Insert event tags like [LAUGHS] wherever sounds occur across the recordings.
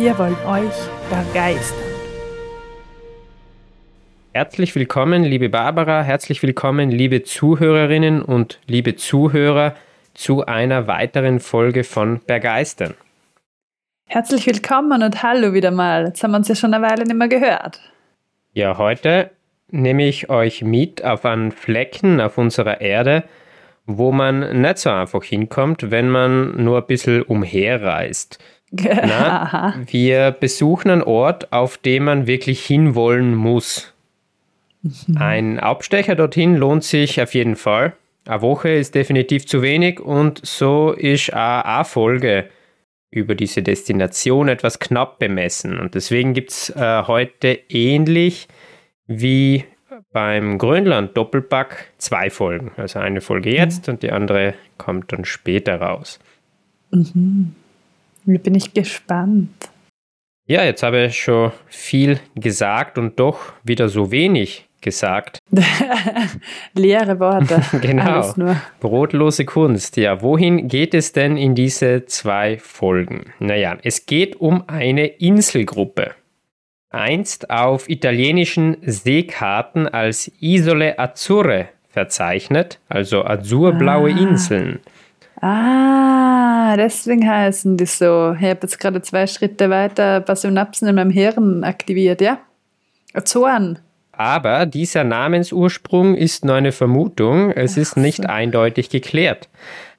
Wir wollen euch begeistern. Herzlich willkommen, liebe Barbara, herzlich willkommen, liebe Zuhörerinnen und liebe Zuhörer, zu einer weiteren Folge von Bergeistern. Herzlich willkommen und hallo wieder mal. Jetzt haben wir uns ja schon eine Weile nicht mehr gehört. Ja, heute nehme ich euch mit auf einen Flecken auf unserer Erde, wo man nicht so einfach hinkommt, wenn man nur ein bisschen umherreist. Na, [LAUGHS] wir besuchen einen Ort, auf dem man wirklich hinwollen muss. Mhm. Ein Abstecher dorthin lohnt sich auf jeden Fall. Eine Woche ist definitiv zu wenig und so ist auch eine Folge über diese Destination etwas knapp bemessen. Und deswegen gibt es äh, heute ähnlich wie beim Grönland Doppelpack zwei Folgen. Also eine Folge jetzt mhm. und die andere kommt dann später raus. Mhm. Bin ich gespannt. Ja, jetzt habe ich schon viel gesagt und doch wieder so wenig gesagt. [LAUGHS] Leere Worte. [LAUGHS] genau. Brotlose Kunst. Ja, wohin geht es denn in diese zwei Folgen? Naja, es geht um eine Inselgruppe. Einst auf italienischen Seekarten als Isole Azzurre verzeichnet, also azurblaue ah. Inseln. Ah, deswegen heißen die so. Ich habe jetzt gerade zwei Schritte weiter ein paar Synapsen in meinem Hirn aktiviert, ja? Azoren. Aber dieser Namensursprung ist nur eine Vermutung, es ist nicht eindeutig geklärt.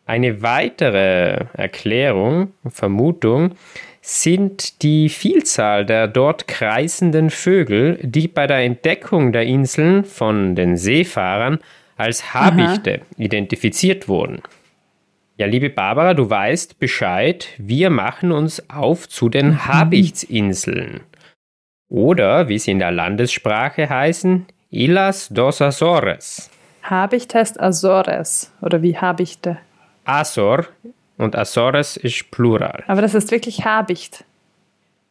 Eine weitere Erklärung, Vermutung, sind die Vielzahl der dort kreisenden Vögel, die bei der Entdeckung der Inseln von den Seefahrern als Habichte Aha. identifiziert wurden. Ja, liebe Barbara, du weißt Bescheid, wir machen uns auf zu den mhm. Habichtsinseln. Oder, wie sie in der Landessprache heißen, Illas dos Azores. Habicht heißt Azores. Oder wie Habichte? Azor und Azores ist Plural. Aber das ist wirklich Habicht.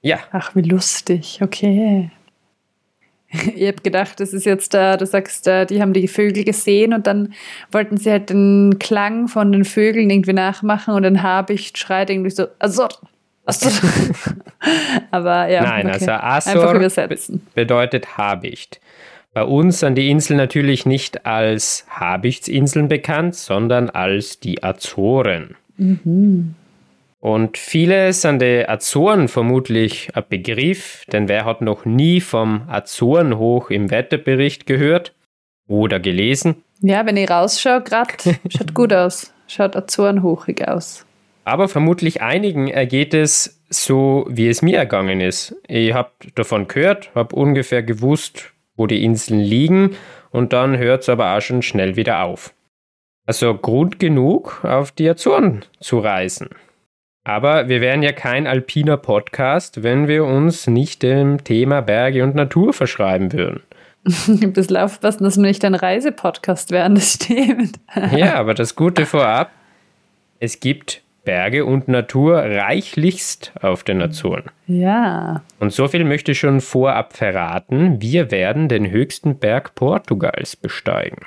Ja. Ach, wie lustig. Okay. Ich habe gedacht, das ist jetzt da, du sagst, die haben die Vögel gesehen und dann wollten sie halt den Klang von den Vögeln irgendwie nachmachen und dann Habicht schreit irgendwie so, Azor, [LAUGHS] Aber ja, Nein, okay. also Azor bedeutet Habicht. Bei uns sind die Inseln natürlich nicht als Habichtsinseln bekannt, sondern als die Azoren. Mhm. Und viele sind die Azoren vermutlich ein Begriff, denn wer hat noch nie vom Azorenhoch im Wetterbericht gehört oder gelesen? Ja, wenn ich rausschaue, gerade [LAUGHS] schaut gut aus. Schaut Azorenhochig aus. Aber vermutlich einigen ergeht es so, wie es mir ergangen ist. Ich habe davon gehört, habe ungefähr gewusst, wo die Inseln liegen und dann hört es aber auch schon schnell wieder auf. Also Grund genug, auf die Azoren zu reisen. Aber wir wären ja kein alpiner Podcast, wenn wir uns nicht dem Thema Berge und Natur verschreiben würden. Ein bisschen aufpassen, dass wir nicht ein Reisepodcast werden, das stimmt. [LAUGHS] ja, aber das Gute vorab, es gibt Berge und Natur reichlichst auf den Azoren. Ja. Und so viel möchte ich schon vorab verraten. Wir werden den höchsten Berg Portugals besteigen.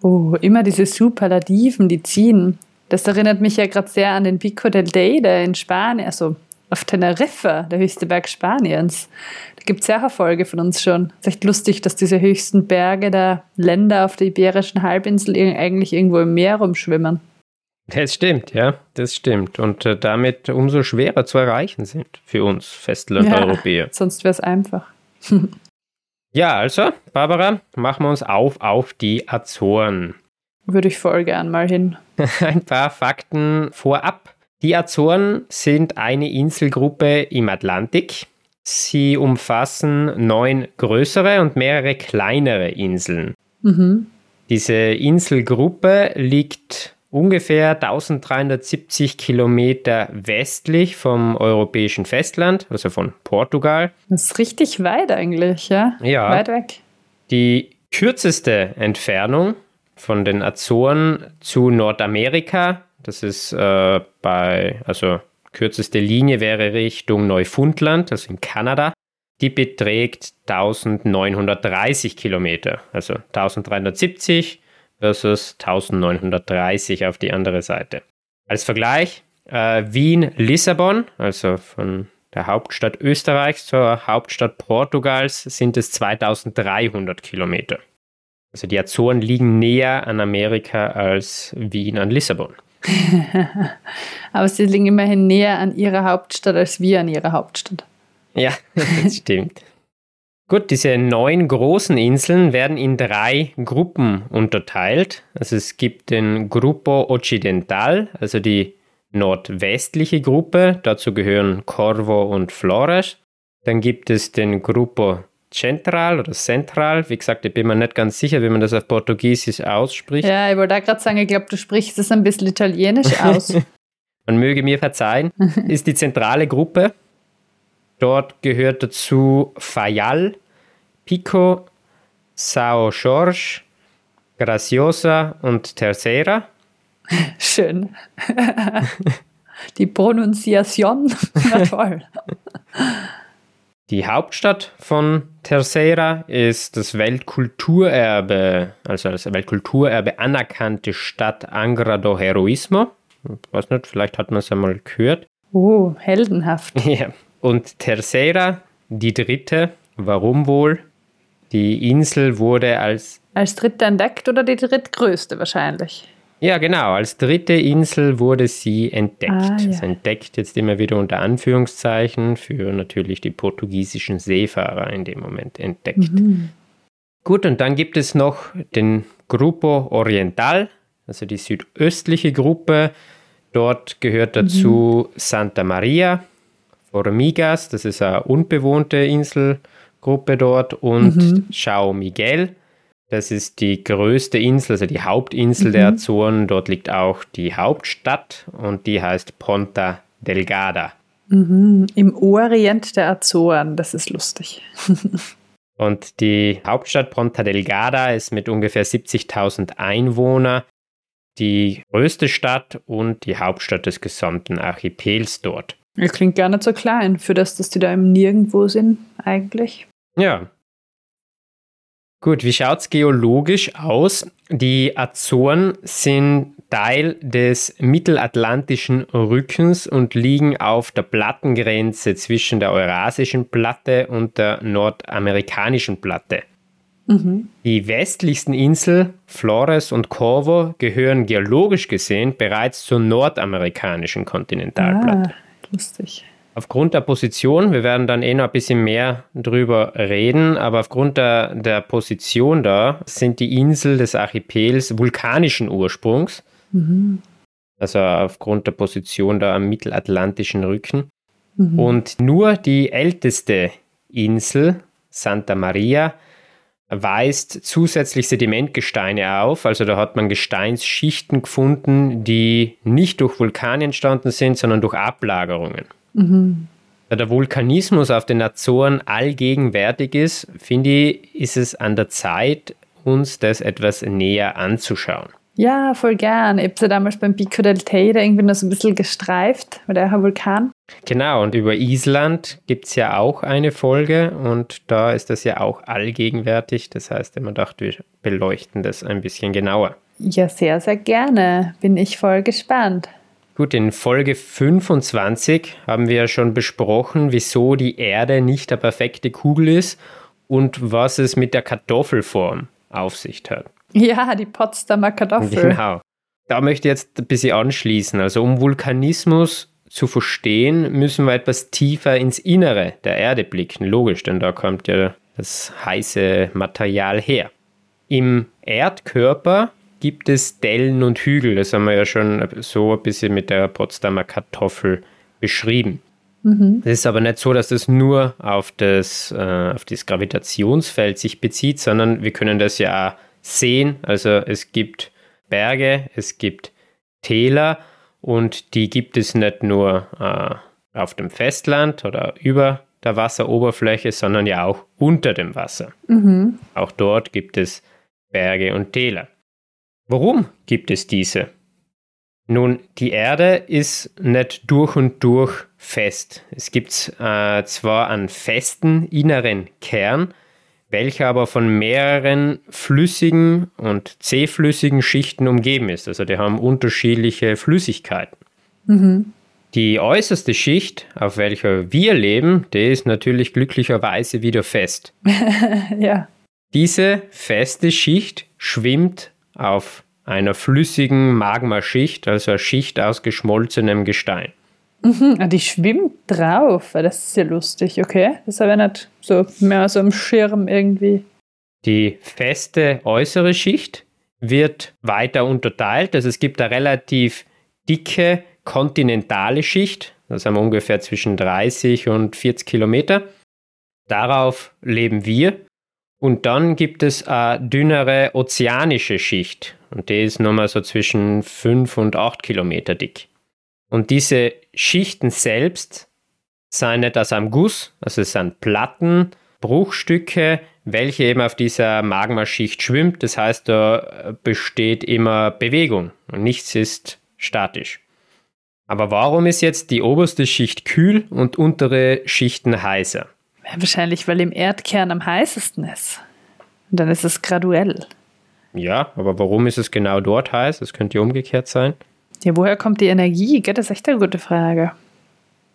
Oh, immer diese Superlativen, die ziehen. Das erinnert mich ja gerade sehr an den Pico del Teide in Spanien, also auf Teneriffa, der höchste Berg Spaniens. Da gibt es ja Folge von uns schon. Es ist echt lustig, dass diese höchsten Berge der Länder auf der Iberischen Halbinsel eigentlich irgendwo im Meer rumschwimmen. Das stimmt, ja, das stimmt. Und äh, damit umso schwerer zu erreichen sind für uns Festlandeuropäer. Ja, sonst wäre es einfach. [LAUGHS] ja, also, Barbara, machen wir uns auf auf die Azoren. Würde ich voll gern mal hin. [LAUGHS] Ein paar Fakten vorab. Die Azoren sind eine Inselgruppe im Atlantik. Sie umfassen neun größere und mehrere kleinere Inseln. Mhm. Diese Inselgruppe liegt ungefähr 1370 Kilometer westlich vom europäischen Festland, also von Portugal. Das ist richtig weit eigentlich, ja? Ja. Weit weg. Die kürzeste Entfernung von den Azoren zu Nordamerika, das ist äh, bei, also kürzeste Linie wäre Richtung Neufundland, also in Kanada. Die beträgt 1930 Kilometer, also 1370 versus 1930 auf die andere Seite. Als Vergleich, äh, Wien-Lissabon, also von der Hauptstadt Österreichs zur Hauptstadt Portugals, sind es 2300 Kilometer. Also die Azoren liegen näher an Amerika als Wien an Lissabon. [LAUGHS] Aber sie liegen immerhin näher an ihrer Hauptstadt als wir an ihrer Hauptstadt. Ja, [LAUGHS] das stimmt. Gut, diese neun großen Inseln werden in drei Gruppen unterteilt. Also es gibt den Grupo Occidental, also die nordwestliche Gruppe. Dazu gehören Corvo und Flores. Dann gibt es den Grupo Central oder Central. Wie gesagt, ich bin mir nicht ganz sicher, wie man das auf Portugiesisch ausspricht. Ja, ich wollte gerade sagen, ich glaube, du sprichst es ein bisschen italienisch [LAUGHS] aus. man möge mir verzeihen. [LAUGHS] Ist die zentrale Gruppe. Dort gehört dazu Fayal, Pico, Sao Jorge, Graciosa und Tercera. [LAUGHS] Schön. Die Pronunciation war toll. Die Hauptstadt von Tercera ist das Weltkulturerbe, also das Weltkulturerbe anerkannte Stadt Angra do Heroismo. Ich weiß nicht, vielleicht hat man es einmal gehört. Oh, heldenhaft. [LAUGHS] Ja. Und Tercera, die dritte, warum wohl? Die Insel wurde als. Als dritte entdeckt oder die drittgrößte wahrscheinlich? Ja, genau. Als dritte Insel wurde sie entdeckt. Ah, ja. also entdeckt jetzt immer wieder unter Anführungszeichen für natürlich die portugiesischen Seefahrer in dem Moment entdeckt. Mhm. Gut, und dann gibt es noch den Grupo Oriental, also die südöstliche Gruppe. Dort gehört dazu mhm. Santa Maria, Formigas, das ist eine unbewohnte Inselgruppe dort, und mhm. Chao Miguel. Das ist die größte Insel, also die Hauptinsel mhm. der Azoren. Dort liegt auch die Hauptstadt und die heißt Ponta Delgada. Mhm. Im Orient der Azoren, das ist lustig. [LAUGHS] und die Hauptstadt Ponta Delgada ist mit ungefähr 70.000 Einwohnern die größte Stadt und die Hauptstadt des gesamten Archipels dort. Das klingt gar nicht so klein, für das, dass die da im Nirgendwo sind, eigentlich. Ja. Gut, wie schaut es geologisch aus? Die Azoren sind Teil des mittelatlantischen Rückens und liegen auf der Plattengrenze zwischen der Eurasischen Platte und der nordamerikanischen Platte. Mhm. Die westlichsten Inseln, Flores und Corvo, gehören geologisch gesehen bereits zur nordamerikanischen Kontinentalplatte. Ah. Lustig. Aufgrund der Position, wir werden dann eh noch ein bisschen mehr drüber reden, aber aufgrund der, der Position da sind die Inseln des Archipels vulkanischen Ursprungs. Mhm. Also aufgrund der Position da am mittelatlantischen Rücken. Mhm. Und nur die älteste Insel, Santa Maria, weist zusätzlich Sedimentgesteine auf. Also da hat man Gesteinsschichten gefunden, die nicht durch Vulkane entstanden sind, sondern durch Ablagerungen. Mhm. Da der Vulkanismus auf den Azoren allgegenwärtig ist, finde ich, ist es an der Zeit, uns das etwas näher anzuschauen. Ja, voll gern. Ich habe ja damals beim Pico del Teide irgendwie noch so ein bisschen gestreift, weil der Vulkan. Genau, und über Island gibt es ja auch eine Folge und da ist das ja auch allgegenwärtig. Das heißt, man dachte, wir beleuchten das ein bisschen genauer. Ja, sehr, sehr gerne. Bin ich voll gespannt. Gut, in Folge 25 haben wir ja schon besprochen, wieso die Erde nicht der perfekte Kugel ist und was es mit der Kartoffelform auf sich hat. Ja, die Potsdamer Kartoffel. Genau. Da möchte ich jetzt ein bisschen anschließen. Also um Vulkanismus zu verstehen, müssen wir etwas tiefer ins Innere der Erde blicken. Logisch, denn da kommt ja das heiße Material her. Im Erdkörper gibt es Dellen und Hügel. Das haben wir ja schon so ein bisschen mit der Potsdamer Kartoffel beschrieben. Mhm. Es ist aber nicht so, dass das nur auf das, äh, auf das Gravitationsfeld sich bezieht, sondern wir können das ja auch sehen. Also es gibt Berge, es gibt Täler und die gibt es nicht nur äh, auf dem Festland oder über der Wasseroberfläche, sondern ja auch unter dem Wasser. Mhm. Auch dort gibt es Berge und Täler. Warum gibt es diese? Nun, die Erde ist nicht durch und durch fest. Es gibt äh, zwar einen festen inneren Kern, welcher aber von mehreren flüssigen und zähflüssigen Schichten umgeben ist. Also die haben unterschiedliche Flüssigkeiten. Mhm. Die äußerste Schicht, auf welcher wir leben, die ist natürlich glücklicherweise wieder fest. [LAUGHS] ja. Diese feste Schicht schwimmt auf einer flüssigen Magmaschicht, also eine Schicht aus geschmolzenem Gestein. Mhm, ah, die schwimmt drauf. Das ist ja lustig, okay. Das ist aber nicht so mehr so am Schirm irgendwie. Die feste äußere Schicht wird weiter unterteilt. Also es gibt eine relativ dicke kontinentale Schicht. Das haben wir ungefähr zwischen 30 und 40 Kilometer. Darauf leben wir. Und dann gibt es eine dünnere ozeanische Schicht. Und die ist nochmal so zwischen 5 und 8 Kilometer dick. Und diese Schichten selbst sind nicht aus einem Guss, also es sind Platten, Bruchstücke, welche eben auf dieser Magmaschicht schwimmt. Das heißt, da besteht immer Bewegung und nichts ist statisch. Aber warum ist jetzt die oberste Schicht kühl und untere Schichten heißer? Ja, wahrscheinlich, weil im Erdkern am heißesten ist. Und dann ist es graduell. Ja, aber warum ist es genau dort heiß? Es könnte ja umgekehrt sein. Ja, woher kommt die Energie? Das ist echt eine gute Frage.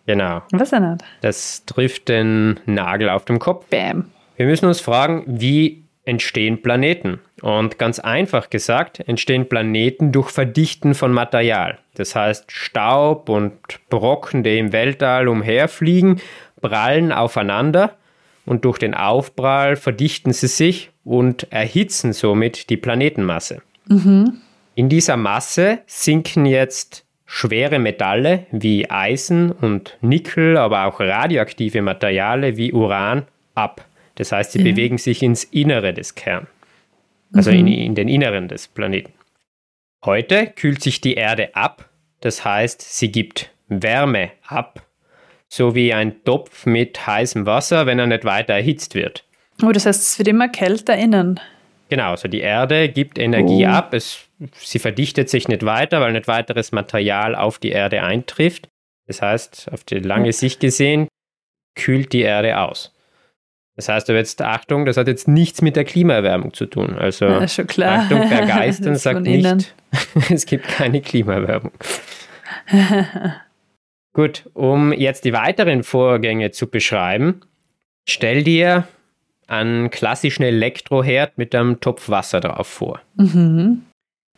Genau. Was denn das? Das trifft den Nagel auf dem Kopf. Bam. Wir müssen uns fragen, wie entstehen Planeten? Und ganz einfach gesagt, entstehen Planeten durch Verdichten von Material. Das heißt, Staub und Brocken, die im Weltall umherfliegen, prallen aufeinander und durch den Aufprall verdichten sie sich und erhitzen somit die Planetenmasse. Mhm. In dieser Masse sinken jetzt schwere Metalle wie Eisen und Nickel, aber auch radioaktive Materialien wie Uran ab. Das heißt, sie ja. bewegen sich ins Innere des Kerns, also mhm. in, in den Inneren des Planeten. Heute kühlt sich die Erde ab, das heißt, sie gibt Wärme ab so wie ein Topf mit heißem Wasser, wenn er nicht weiter erhitzt wird. Oh, das heißt, es wird immer kälter innen. Genau, also die Erde gibt Energie oh. ab, es, sie verdichtet sich nicht weiter, weil nicht weiteres Material auf die Erde eintrifft. Das heißt, auf die lange Sicht gesehen, kühlt die Erde aus. Das heißt aber jetzt, Achtung, das hat jetzt nichts mit der Klimaerwärmung zu tun. Also ja, schon klar. Achtung, per [LAUGHS] Geistern sagt nicht, [LAUGHS] es gibt keine Klimaerwärmung. [LAUGHS] Gut, um jetzt die weiteren Vorgänge zu beschreiben, stell dir einen klassischen Elektroherd mit einem Topf Wasser drauf vor. Mhm.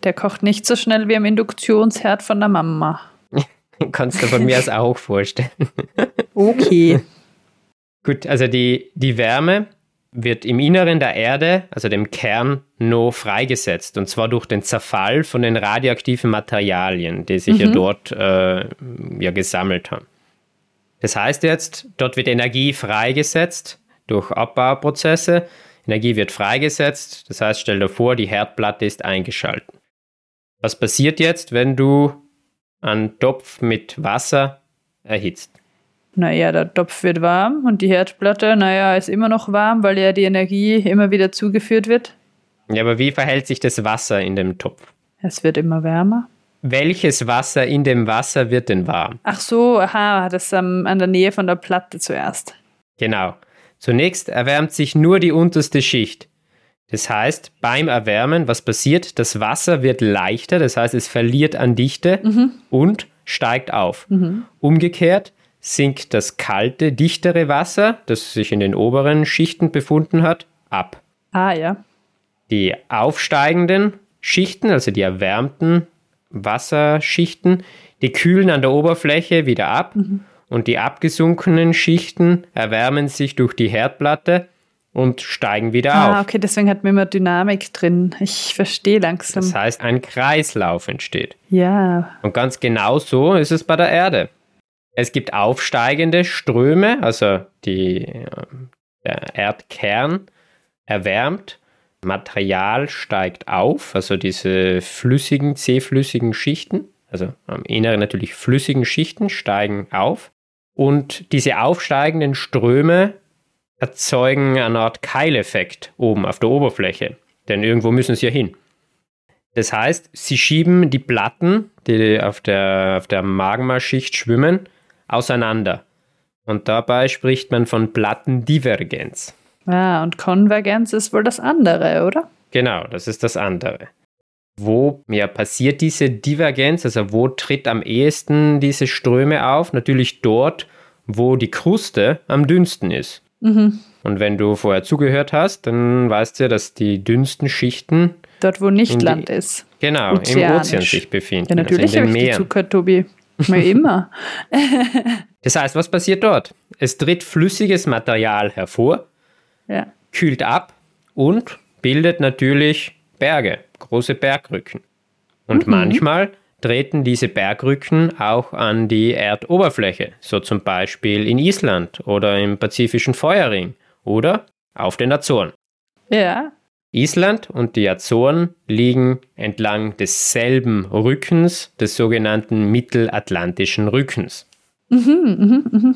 Der kocht nicht so schnell wie im Induktionsherd von der Mama. [LAUGHS] Kannst du von mir aus auch vorstellen. okay. [LAUGHS] Gut, also die, die Wärme wird im Inneren der Erde, also dem Kern, nur freigesetzt. Und zwar durch den Zerfall von den radioaktiven Materialien, die sich mhm. ja dort äh, ja gesammelt haben. Das heißt jetzt, dort wird Energie freigesetzt durch Abbauprozesse. Energie wird freigesetzt. Das heißt, stell dir vor, die Herdplatte ist eingeschaltet. Was passiert jetzt, wenn du einen Topf mit Wasser erhitzt? Naja, der Topf wird warm und die Herdplatte, naja, ist immer noch warm, weil ja die Energie immer wieder zugeführt wird. Ja, aber wie verhält sich das Wasser in dem Topf? Es wird immer wärmer. Welches Wasser in dem Wasser wird denn warm? Ach so, aha, das ähm, an der Nähe von der Platte zuerst. Genau. Zunächst erwärmt sich nur die unterste Schicht. Das heißt, beim Erwärmen, was passiert? Das Wasser wird leichter, das heißt, es verliert an Dichte mhm. und steigt auf. Mhm. Umgekehrt, sinkt das kalte, dichtere Wasser, das sich in den oberen Schichten befunden hat, ab. Ah ja. Die aufsteigenden Schichten, also die erwärmten Wasserschichten, die kühlen an der Oberfläche wieder ab mhm. und die abgesunkenen Schichten erwärmen sich durch die Herdplatte und steigen wieder ah, auf. Ah, okay, deswegen hat man immer Dynamik drin. Ich verstehe langsam. Das heißt, ein Kreislauf entsteht. Ja. Und ganz genau so ist es bei der Erde. Es gibt aufsteigende Ströme, also die, der Erdkern erwärmt, Material steigt auf, also diese flüssigen, zähflüssigen Schichten also am Inneren natürlich flüssigen Schichten, steigen auf. Und diese aufsteigenden Ströme erzeugen eine Art Keileffekt oben auf der Oberfläche. Denn irgendwo müssen sie ja hin. Das heißt, sie schieben die Platten, die auf der, auf der Magmaschicht schwimmen, auseinander. Und dabei spricht man von Plattendivergenz. Ah, und Konvergenz ist wohl das andere, oder? Genau, das ist das andere. Wo ja, passiert diese Divergenz? Also wo tritt am ehesten diese Ströme auf? Natürlich dort, wo die Kruste am dünnsten ist. Mhm. Und wenn du vorher zugehört hast, dann weißt du ja, dass die dünnsten Schichten dort, wo nicht die, Land ist. Genau, im Ozean sich befinden. Ja, natürlich also habe ich zugehört, Tobi. Mal immer. [LAUGHS] das heißt, was passiert dort? Es tritt flüssiges Material hervor, ja. kühlt ab und bildet natürlich Berge, große Bergrücken. Und mhm. manchmal treten diese Bergrücken auch an die Erdoberfläche, so zum Beispiel in Island oder im Pazifischen Feuerring oder auf den Azoren. Ja. Island und die Azoren liegen entlang desselben Rückens, des sogenannten Mittelatlantischen Rückens. Mhm, mh, mh.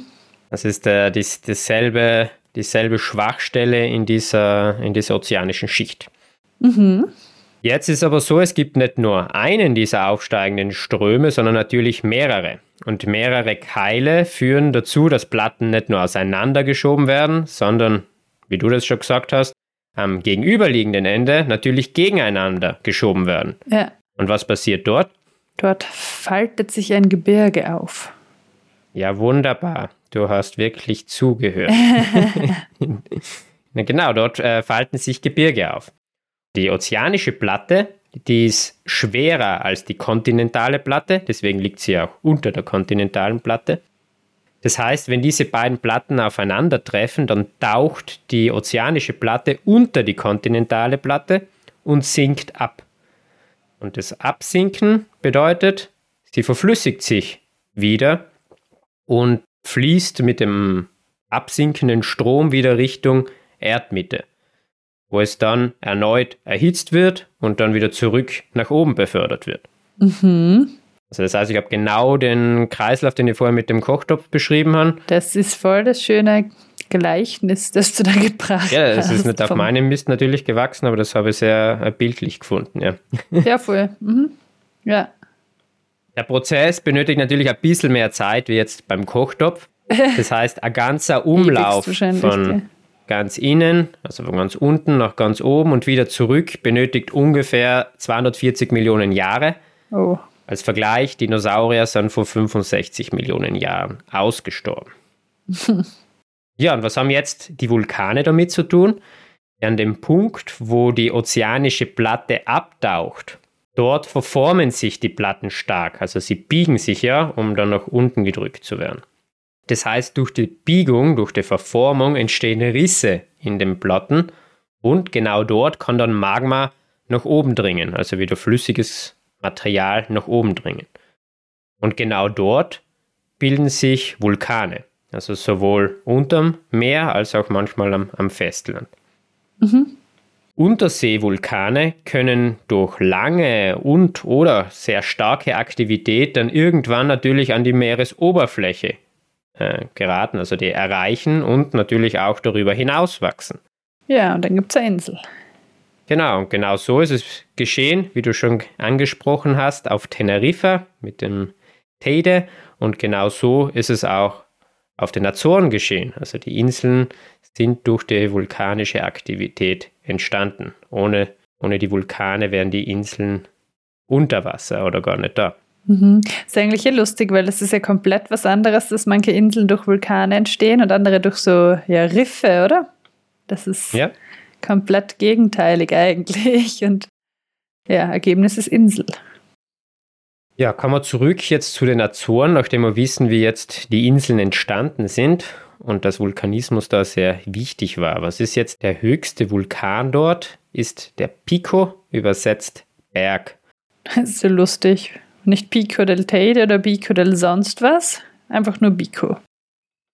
Das ist äh, dies, dasselbe, dieselbe Schwachstelle in dieser, in dieser ozeanischen Schicht. Mhm. Jetzt ist aber so, es gibt nicht nur einen dieser aufsteigenden Ströme, sondern natürlich mehrere. Und mehrere Keile führen dazu, dass Platten nicht nur auseinandergeschoben werden, sondern, wie du das schon gesagt hast, am gegenüberliegenden Ende natürlich gegeneinander geschoben werden. Ja. Und was passiert dort? Dort faltet sich ein Gebirge auf. Ja, wunderbar. Du hast wirklich zugehört. Na [LAUGHS] [LAUGHS] genau, dort äh, falten sich Gebirge auf. Die ozeanische Platte, die ist schwerer als die kontinentale Platte, deswegen liegt sie auch unter der kontinentalen Platte. Das heißt, wenn diese beiden Platten aufeinandertreffen, dann taucht die ozeanische Platte unter die kontinentale Platte und sinkt ab. Und das Absinken bedeutet, sie verflüssigt sich wieder und fließt mit dem absinkenden Strom wieder Richtung Erdmitte wo es dann erneut erhitzt wird und dann wieder zurück nach oben befördert wird. Mhm. Also das heißt, ich habe genau den Kreislauf, den ich vorher mit dem Kochtopf beschrieben habe. Das ist voll das schöne Gleichnis, das du da gebracht hast. Ja, das ist nicht auf meinem Mist natürlich gewachsen, aber das habe ich sehr äh, bildlich gefunden. Ja, ja voll. Mhm. Ja. Der Prozess benötigt natürlich ein bisschen mehr Zeit wie jetzt beim Kochtopf. Das heißt, ein ganzer [LAUGHS] Umlauf von ganz innen, also von ganz unten nach ganz oben und wieder zurück, benötigt ungefähr 240 Millionen Jahre. Oh. Als Vergleich, Dinosaurier sind vor 65 Millionen Jahren ausgestorben. [LAUGHS] ja, und was haben jetzt die Vulkane damit zu tun? An dem Punkt, wo die ozeanische Platte abtaucht, dort verformen sich die Platten stark, also sie biegen sich ja, um dann nach unten gedrückt zu werden. Das heißt, durch die Biegung, durch die Verformung entstehen Risse in den Platten und genau dort kann dann Magma nach oben dringen, also wieder flüssiges Material nach oben dringen. Und genau dort bilden sich Vulkane, also sowohl unterm Meer als auch manchmal am, am Festland. Mhm. Unterseevulkane können durch lange und oder sehr starke Aktivität dann irgendwann natürlich an die Meeresoberfläche äh, geraten, also die erreichen und natürlich auch darüber hinaus wachsen. Ja, und dann gibt es eine Insel. Genau, und genau so ist es geschehen, wie du schon angesprochen hast, auf Teneriffa mit dem Teide. Und genau so ist es auch auf den Azoren geschehen. Also die Inseln sind durch die vulkanische Aktivität entstanden. Ohne, ohne die Vulkane wären die Inseln unter Wasser oder gar nicht da. Mhm. Ist eigentlich ja lustig, weil das ist ja komplett was anderes, dass manche Inseln durch Vulkane entstehen und andere durch so ja, Riffe, oder? Das ist ja. Komplett gegenteilig eigentlich. [LAUGHS] Und ja, Ergebnis ist Insel. Ja, kommen wir zurück jetzt zu den Azoren, nachdem wir wissen, wie jetzt die Inseln entstanden sind und dass Vulkanismus da sehr wichtig war. Was ist jetzt der höchste Vulkan dort? Ist der Pico, übersetzt Berg. Das ist so lustig. Nicht Pico del Teide oder Pico del sonst was, einfach nur Pico.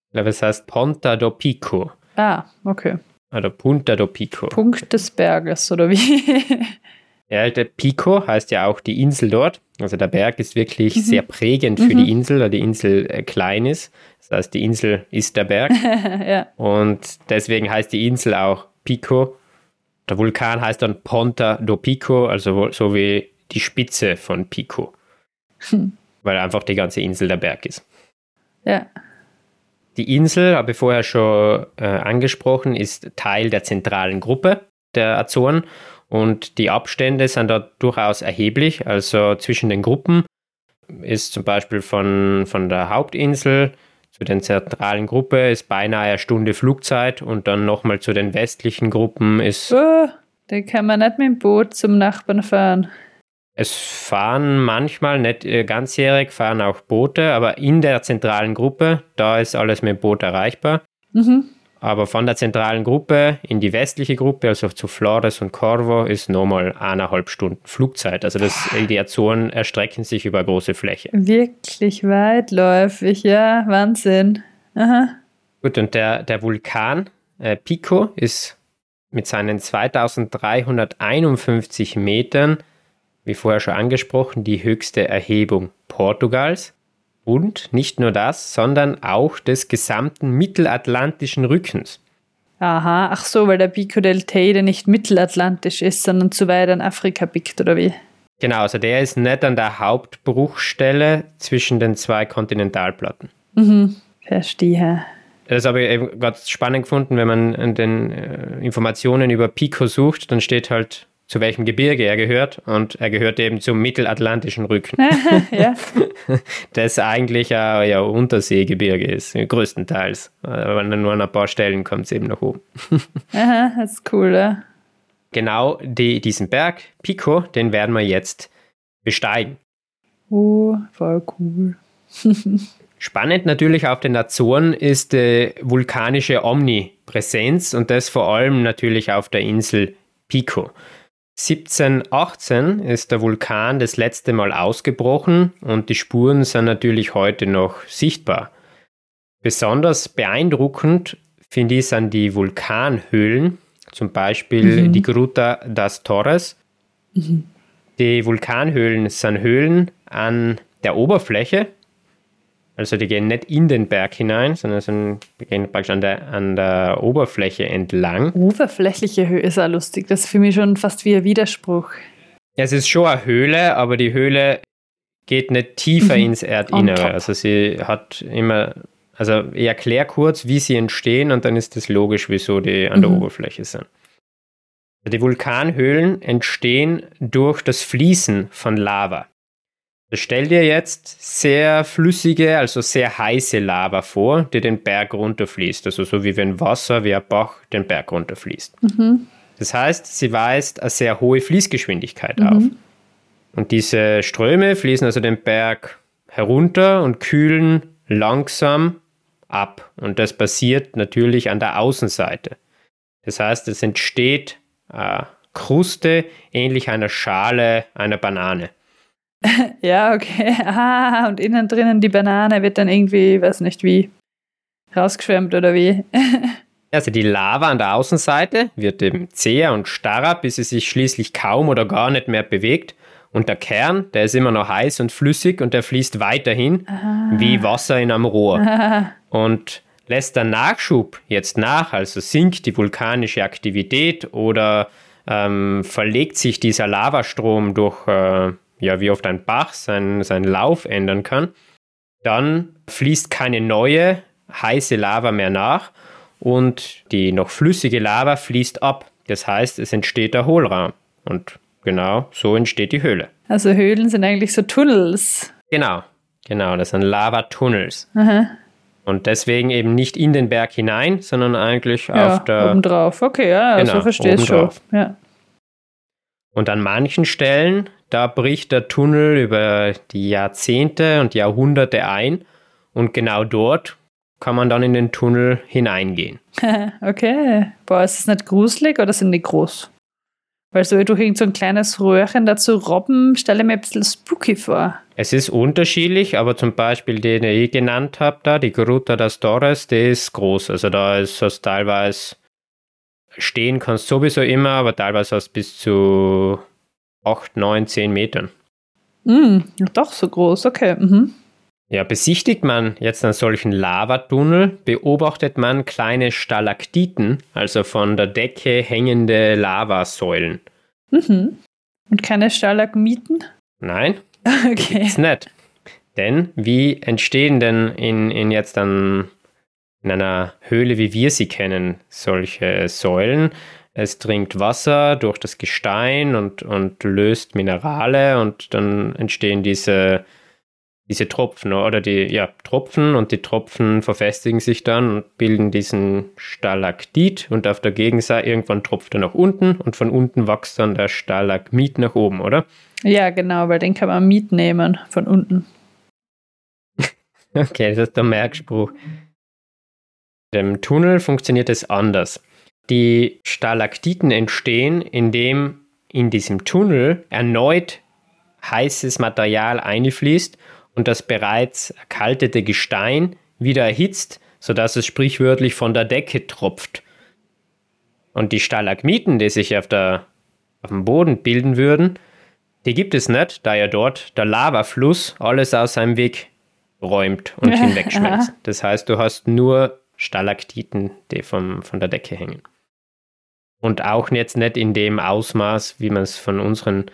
Ich glaube, es heißt Ponta do Pico. Ah, okay. Oder Punta do Pico. Punkt des Berges, oder wie? [LAUGHS] Ja, der Pico heißt ja auch die Insel dort. Also der Berg ist wirklich mhm. sehr prägend für mhm. die Insel, da die Insel äh, klein ist. Das heißt, die Insel ist der Berg. [LAUGHS] ja. Und deswegen heißt die Insel auch Pico. Der Vulkan heißt dann Ponta do Pico, also so wie die Spitze von Pico. Hm. Weil einfach die ganze Insel der Berg ist. Ja. Die Insel, habe ich vorher schon äh, angesprochen, ist Teil der zentralen Gruppe der Azoren und die Abstände sind da durchaus erheblich. Also zwischen den Gruppen ist zum Beispiel von, von der Hauptinsel zu den zentralen Gruppe ist beinahe eine Stunde Flugzeit und dann nochmal zu den westlichen Gruppen ist. Oh, da kann man nicht mit dem Boot zum Nachbarn fahren. Es fahren manchmal, nicht äh, ganzjährig, fahren auch Boote, aber in der zentralen Gruppe, da ist alles mit Boot erreichbar. Mhm. Aber von der zentralen Gruppe in die westliche Gruppe, also zu Flores und Corvo, ist nochmal eineinhalb Stunden Flugzeit. Also das, die Azoren erstrecken sich über große Fläche. Wirklich weitläufig, ja, Wahnsinn. Aha. Gut, und der, der Vulkan äh, Pico ist mit seinen 2351 Metern, wie vorher schon angesprochen, die höchste Erhebung Portugals. Und nicht nur das, sondern auch des gesamten mittelatlantischen Rückens. Aha, ach so, weil der Pico del Teide nicht mittelatlantisch ist, sondern zu weit an Afrika biegt, oder wie? Genau, also der ist nicht an der Hauptbruchstelle zwischen den zwei Kontinentalplatten. Mhm, verstehe. Das habe ich eben ganz spannend gefunden, wenn man an den äh, Informationen über Pico sucht, dann steht halt zu welchem Gebirge er gehört und er gehört eben zum mittelatlantischen Rücken. [LAUGHS] ja. [LAUGHS] Das eigentlich ein ja, Unterseegebirge ist, größtenteils. Aber nur an ein paar Stellen kommt es eben nach oben. [LAUGHS] Aha, das ist cool, ja. Genau die, diesen Berg, Pico, den werden wir jetzt besteigen. Oh, voll cool. Spannend natürlich auf den Azoren ist die vulkanische Omnipräsenz und das vor allem natürlich auf der Insel Pico. 1718 ist der Vulkan das letzte Mal ausgebrochen und die Spuren sind natürlich heute noch sichtbar. Besonders beeindruckend finde ich sind die Vulkanhöhlen, zum Beispiel mhm. die Gruta das Torres. Mhm. Die Vulkanhöhlen sind Höhlen an der Oberfläche also die gehen nicht in den Berg hinein, sondern sind, gehen praktisch an der, an der Oberfläche entlang. Oberflächliche Höhe ist auch lustig. Das ist für mich schon fast wie ein Widerspruch. Es ist schon eine Höhle, aber die Höhle geht nicht tiefer mhm. ins Erdinnere. Also sie hat immer, also ich erkläre kurz, wie sie entstehen und dann ist es logisch, wieso die an der mhm. Oberfläche sind. Die Vulkanhöhlen entstehen durch das Fließen von Lava. Stell dir jetzt sehr flüssige, also sehr heiße Lava vor, die den Berg runterfließt. Also so wie wenn Wasser wie ein Bach den Berg runterfließt. Mhm. Das heißt, sie weist eine sehr hohe Fließgeschwindigkeit mhm. auf. Und diese Ströme fließen also den Berg herunter und kühlen langsam ab. Und das passiert natürlich an der Außenseite. Das heißt, es entsteht eine Kruste ähnlich einer Schale einer Banane. [LAUGHS] ja, okay. [LAUGHS] Ah, und innen drinnen die Banane wird dann irgendwie, weiß nicht wie, rausgeschwemmt oder wie. [LAUGHS] also die Lava an der Außenseite wird eben zäher und starrer, bis sie sich schließlich kaum oder gar nicht mehr bewegt. Und der Kern, der ist immer noch heiß und flüssig und der fließt weiterhin ah. wie Wasser in einem Rohr. Ah. Und lässt der Nachschub jetzt nach, also sinkt die vulkanische Aktivität oder ähm, verlegt sich dieser Lavastrom durch äh, ja, wie oft ein Bach seinen, seinen Lauf ändern kann, dann fließt keine neue heiße Lava mehr nach und die noch flüssige Lava fließt ab. Das heißt, es entsteht der Hohlraum. Und genau so entsteht die Höhle. Also Höhlen sind eigentlich so Tunnels. Genau, genau, das sind Lavatunnels. Aha. Und deswegen eben nicht in den Berg hinein, sondern eigentlich ja, auf der. Obendrauf. Okay, ja, genau, so verstehe ich schon. Ja. Und an manchen Stellen da bricht der Tunnel über die Jahrzehnte und Jahrhunderte ein und genau dort kann man dann in den Tunnel hineingehen. [LAUGHS] okay. Boah, ist das nicht gruselig oder sind die groß? Weil so durch irgend so ein kleines Röhrchen dazu robben, stelle ich mir ein bisschen spooky vor. Es ist unterschiedlich, aber zum Beispiel den ich genannt habe, da, die Gruta das Torres, die ist groß. Also da ist das teilweise stehen kannst sowieso immer, aber teilweise hast bis zu 8, 9, 10 Metern. Mm, doch so groß, okay. Mhm. Ja, besichtigt man jetzt einen solchen Lavatunnel, beobachtet man kleine Stalaktiten, also von der Decke hängende Lavasäulen. Mhm. Und keine Stalagmiten? Nein, [LAUGHS] Okay. ist nicht. Denn wie entstehen denn in, in jetzt dann in einer Höhle, wie wir sie kennen, solche Säulen? Es dringt Wasser durch das Gestein und, und löst Minerale und dann entstehen diese, diese Tropfen oder die ja, Tropfen und die Tropfen verfestigen sich dann und bilden diesen Stalaktit und auf der Gegenseite irgendwann tropft er nach unten und von unten wächst dann der Stalagmit nach oben, oder? Ja, genau, weil den kann man mitnehmen von unten. [LAUGHS] Okay, das ist der Merkspruch. Im Tunnel funktioniert es anders. Die Stalaktiten entstehen, indem in diesem Tunnel erneut heißes Material einfließt und das bereits erkaltete Gestein wieder erhitzt, sodass es sprichwörtlich von der Decke tropft. Und die Stalagmiten, die sich auf, der, auf dem Boden bilden würden, die gibt es nicht, da ja dort der Lavafluss alles aus seinem Weg räumt und [LAUGHS] hinwegschmelzt. Das heißt, du hast nur Stalaktiten, die vom, von der Decke hängen. Und auch jetzt nicht in dem Ausmaß, wie man es von unseren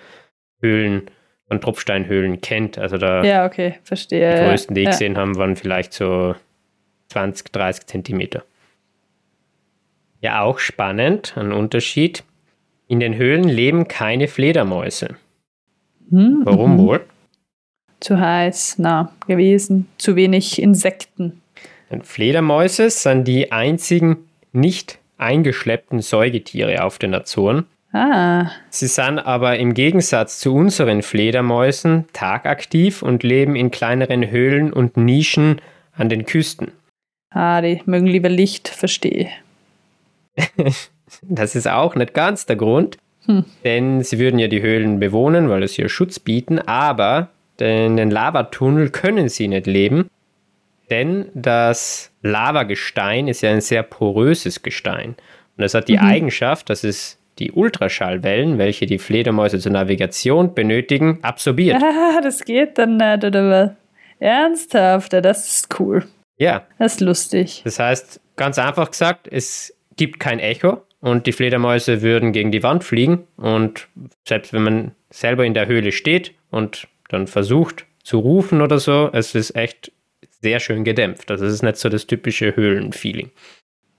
Höhlen, von Tropfsteinhöhlen kennt. Also da Ja, okay, verstehe. die größten, die ich ja. gesehen habe, waren vielleicht so 20, 30 Zentimeter. Ja, auch spannend, ein Unterschied. In den Höhlen leben keine Fledermäuse. Hm, Warum mhm. wohl? Zu heiß, na, gewesen. Zu wenig Insekten. Denn Fledermäuse sind die einzigen nicht eingeschleppten Säugetiere auf den Azoren. Ah, Sie sind aber im Gegensatz zu unseren Fledermäusen tagaktiv und leben in kleineren Höhlen und Nischen an den Küsten. ah, die mögen lieber Licht, verstehe. [LAUGHS] Das ist auch nicht ganz der Grund, Hm. denn sie würden ja die Höhlen bewohnen, weil es hier Schutz bieten, aber in den Lavatunnel können sie nicht leben, denn das Lavagestein ist ja ein sehr poröses Gestein. Und es hat die Mhm. Eigenschaft, dass es die Ultraschallwellen, welche die Fledermäuse zur Navigation benötigen, absorbiert. [LAUGHS] Ah, das geht dann nicht, oder was? Ernsthaft, das ist cool. Ja, Das ist lustig. das heißt, ganz einfach gesagt, es gibt kein Echo und die Fledermäuse würden gegen die Wand fliegen und selbst wenn man selber in der Höhle steht und dann versucht zu rufen oder so, es ist echt sehr schön gedämpft. Also es ist nicht so das typische Höhlenfeeling.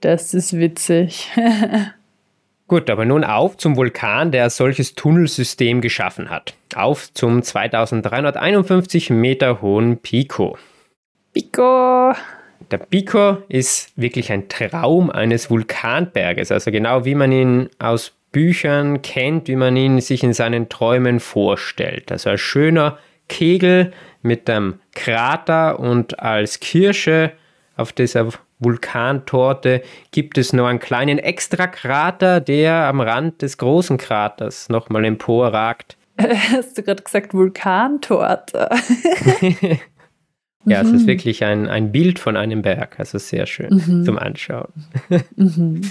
Das ist witzig. [LAUGHS] Gut, aber nun auf zum Vulkan, der solches Tunnelsystem geschaffen hat. Auf zum 2351 Meter hohen Pico. Pico. Der Pico ist wirklich ein Traum eines Vulkanberges, also genau wie man ihn aus Büchern kennt, wie man ihn sich in seinen Träumen vorstellt. Also ein schöner Kegel mit einem Krater und als Kirsche auf dieser Vulkantorte gibt es noch einen kleinen Extrakrater, der am Rand des großen Kraters nochmal emporragt. [LAUGHS] Hast du gerade gesagt Vulkantorte? [LAUGHS] Ja, es Mhm. ist wirklich ein, ein Bild von einem Berg, also sehr schön Mhm. zum Anschauen. Mhm.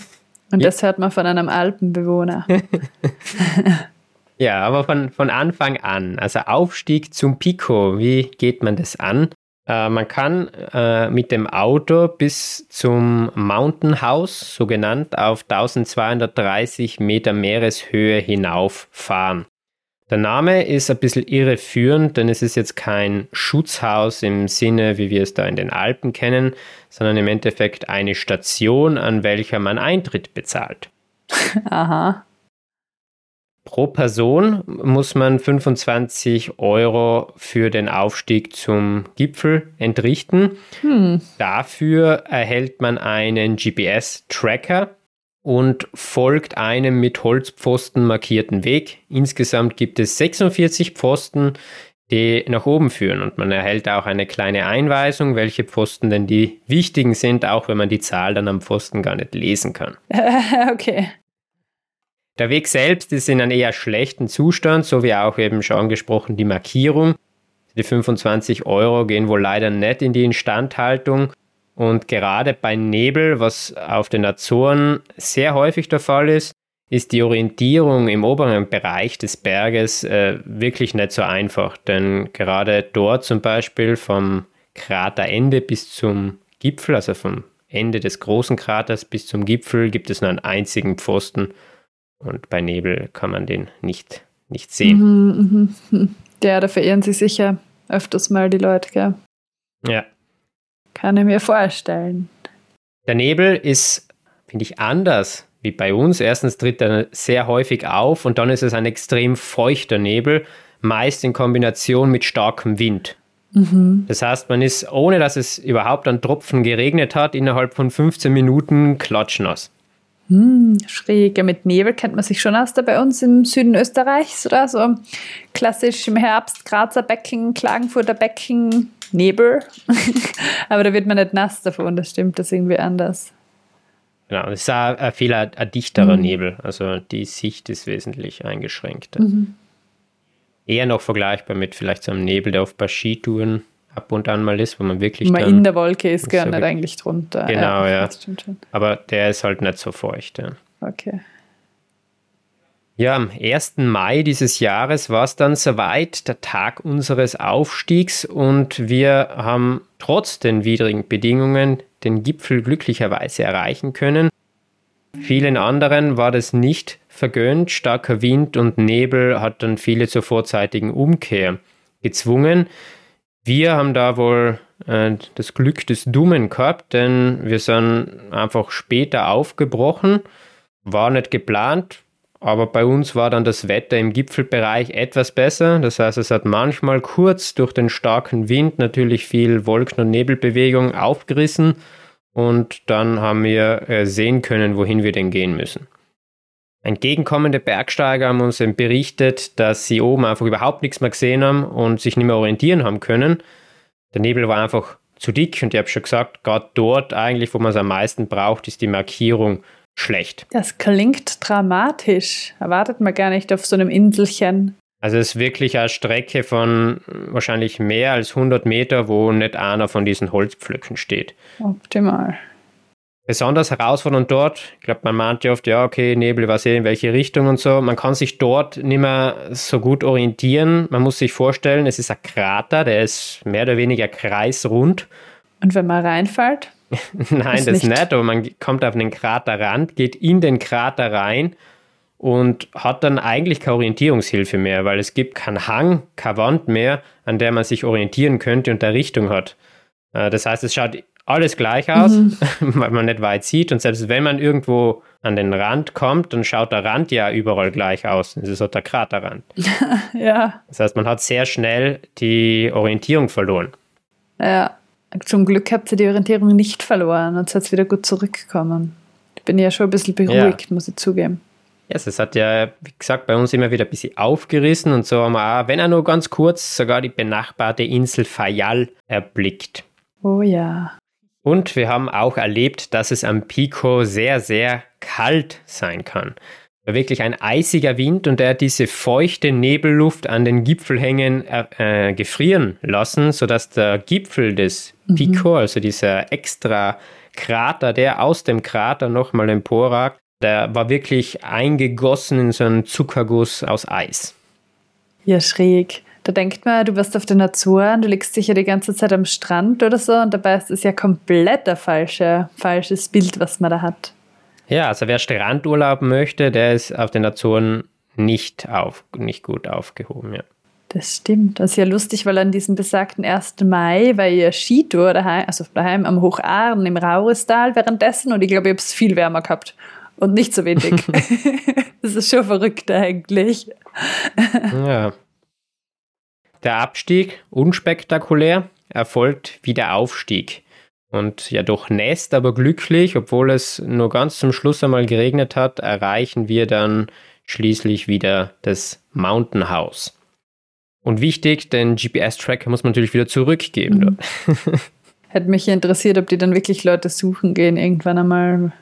Und Ja. das hört man von einem Alpenbewohner. [LAUGHS] Ja, aber von, von Anfang an, also Aufstieg zum Pico, wie geht man das an? Äh, man kann äh, mit dem Auto bis zum Mountain House, so genannt, auf 1230 Meter Meereshöhe hinauffahren. Der Name ist ein bisschen irreführend, denn es ist jetzt kein Schutzhaus im Sinne, wie wir es da in den Alpen kennen, sondern im Endeffekt eine Station, an welcher man Eintritt bezahlt. [LAUGHS] Aha. Pro Person muss man 25 Euro für den Aufstieg zum Gipfel entrichten. Hm. Dafür erhält man einen GPS-Tracker und folgt einem mit Holzpfosten markierten Weg. Insgesamt gibt es 46 Pfosten, die nach oben führen und man erhält auch eine kleine Einweisung, welche Pfosten denn die wichtigen sind, auch wenn man die Zahl dann am Pfosten gar nicht lesen kann. [LAUGHS] okay. Der Weg selbst ist in einem eher schlechten Zustand, so wie auch eben schon angesprochen die Markierung. Die 25 Euro gehen wohl leider nicht in die Instandhaltung. Und gerade bei Nebel, was auf den Azoren sehr häufig der Fall ist, ist die Orientierung im oberen Bereich des Berges äh, wirklich nicht so einfach, denn gerade dort zum Beispiel vom Kraterende bis zum Gipfel, also vom Ende des großen Kraters bis zum Gipfel, gibt es nur einen einzigen Pfosten und bei Nebel kann man den nicht, nicht sehen. Mhm, mh. Ja, da verehren sich sicher öfters mal die Leute, gell? Ja. Kann ich mir vorstellen. Der Nebel ist, finde ich, anders wie bei uns. Erstens tritt er sehr häufig auf und dann ist es ein extrem feuchter Nebel, meist in Kombination mit starkem Wind. Mhm. Das heißt, man ist, ohne dass es überhaupt an Tropfen geregnet hat, innerhalb von 15 Minuten klatschnass. Hm, schräg. Ja, mit Nebel kennt man sich schon aus da bei uns im Süden Österreichs, oder? So klassisch im Herbst Grazer Becken, Klagenfurter Becken, Nebel. [LAUGHS] Aber da wird man nicht nass davon, das stimmt, das ist irgendwie anders. Genau, es ist auch ein viel ein, ein dichterer mhm. Nebel, also die Sicht ist wesentlich eingeschränkt. Mhm. Eher noch vergleichbar mit vielleicht so einem Nebel, der auf paar Skitouren ab und an mal ist, wo man wirklich. Man in der Wolke ist, gar so nicht eigentlich drunter. Genau, ja. ja. Aber der ist halt nicht so feucht. Ja. Okay. Ja, am 1. Mai dieses Jahres war es dann soweit, der Tag unseres Aufstiegs und wir haben trotz den widrigen Bedingungen den Gipfel glücklicherweise erreichen können. Vielen anderen war das nicht vergönnt. Starker Wind und Nebel hat dann viele zur vorzeitigen Umkehr gezwungen. Wir haben da wohl äh, das Glück des Dummen gehabt, denn wir sind einfach später aufgebrochen. War nicht geplant, aber bei uns war dann das Wetter im Gipfelbereich etwas besser. Das heißt, es hat manchmal kurz durch den starken Wind natürlich viel Wolken- und Nebelbewegung aufgerissen und dann haben wir äh, sehen können, wohin wir denn gehen müssen. Entgegenkommende Bergsteiger haben uns berichtet, dass sie oben einfach überhaupt nichts mehr gesehen haben und sich nicht mehr orientieren haben können. Der Nebel war einfach zu dick und ich habe schon gesagt, gerade dort eigentlich, wo man es am meisten braucht, ist die Markierung schlecht. Das klingt dramatisch. Erwartet man gar nicht auf so einem Inselchen. Also es ist wirklich eine Strecke von wahrscheinlich mehr als 100 Meter, wo nicht einer von diesen Holzpflöcken steht. Optimal. Besonders herausfordernd dort, ich glaube, man meint ja oft, ja, okay, Nebel, was in welche Richtung und so. Man kann sich dort nicht mehr so gut orientieren. Man muss sich vorstellen, es ist ein Krater, der ist mehr oder weniger kreisrund. Und wenn man reinfällt? [LAUGHS] Nein, das nicht. nicht, aber man kommt auf den Kraterrand, geht in den Krater rein und hat dann eigentlich keine Orientierungshilfe mehr, weil es gibt keinen Hang, keine Wand mehr, an der man sich orientieren könnte und der Richtung hat. Äh, das heißt, es schaut alles gleich aus, mhm. [LAUGHS] weil man nicht weit sieht und selbst wenn man irgendwo an den Rand kommt, dann schaut der Rand ja überall gleich aus. Das ist halt der Kraterrand. [LAUGHS] ja. Das heißt, man hat sehr schnell die Orientierung verloren. Ja. Zum Glück habt ihr die Orientierung nicht verloren und seid wieder gut zurückgekommen. Ich bin ja schon ein bisschen beruhigt, ja. muss ich zugeben. Ja, yes, es hat ja, wie gesagt, bei uns immer wieder ein bisschen aufgerissen und so haben wir auch, wenn er nur ganz kurz, sogar die benachbarte Insel Fayal erblickt. Oh ja. Und wir haben auch erlebt, dass es am Pico sehr, sehr kalt sein kann. Wirklich ein eisiger Wind und der hat diese feuchte Nebelluft an den Gipfelhängen äh, gefrieren lassen, sodass der Gipfel des mhm. Pico, mhm. also dieser extra Krater, der aus dem Krater nochmal emporragt, der war wirklich eingegossen in so einen Zuckerguss aus Eis. Ja, schräg. Da denkt man, du wirst auf den Azoren, du liegst sicher die ganze Zeit am Strand oder so und dabei ist es ja komplett ein falsche, falsches Bild, was man da hat. Ja, also wer Strandurlaub möchte, der ist auf den Azoren nicht, auf, nicht gut aufgehoben, ja. Das stimmt. Das ist ja lustig, weil an diesem besagten 1. Mai war ihr Skitour daheim, also daheim am Hocharen im Rauristal währenddessen und ich glaube, ich habe es viel wärmer gehabt und nicht so wenig. [LAUGHS] [LAUGHS] das ist schon verrückt eigentlich. ja. Der Abstieg, unspektakulär, erfolgt wie der Aufstieg. Und ja, doch nest, aber glücklich, obwohl es nur ganz zum Schluss einmal geregnet hat, erreichen wir dann schließlich wieder das Mountain House. Und wichtig, den GPS-Tracker muss man natürlich wieder zurückgeben. Mhm. [LAUGHS] Hätte mich interessiert, ob die dann wirklich Leute suchen gehen, irgendwann einmal,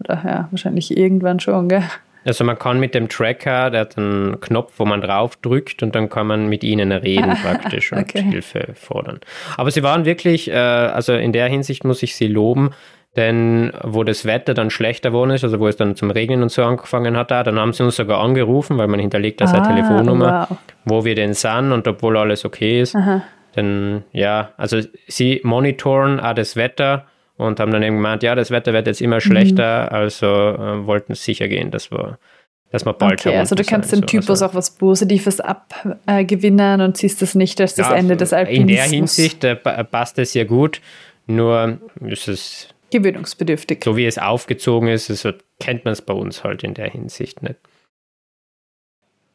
oder ja, wahrscheinlich irgendwann schon, gell? Also man kann mit dem Tracker, der hat einen Knopf, wo man drauf drückt und dann kann man mit ihnen reden [LAUGHS] praktisch und okay. Hilfe fordern. Aber sie waren wirklich, äh, also in der Hinsicht muss ich sie loben, denn wo das Wetter dann schlechter geworden ist, also wo es dann zum Regnen und so angefangen hat, dann haben sie uns sogar angerufen, weil man hinterlegt da seine ah, Telefonnummer, wow. wo wir denn sind und obwohl alles okay ist. Aha. Denn ja, also sie monitoren auch das Wetter und haben dann eben gemeint, ja, das Wetter wird jetzt immer schlechter, mhm. also äh, wollten sicher gehen, dass wir, dass wir bald Okay, also du kannst dem so. Typus also, auch was Positives abgewinnen äh, und siehst das nicht als das ja, Ende des Alpinismus. In der Hinsicht äh, passt es ja gut, nur ist es gewöhnungsbedürftig. So wie es aufgezogen ist, so kennt man es bei uns halt in der Hinsicht nicht.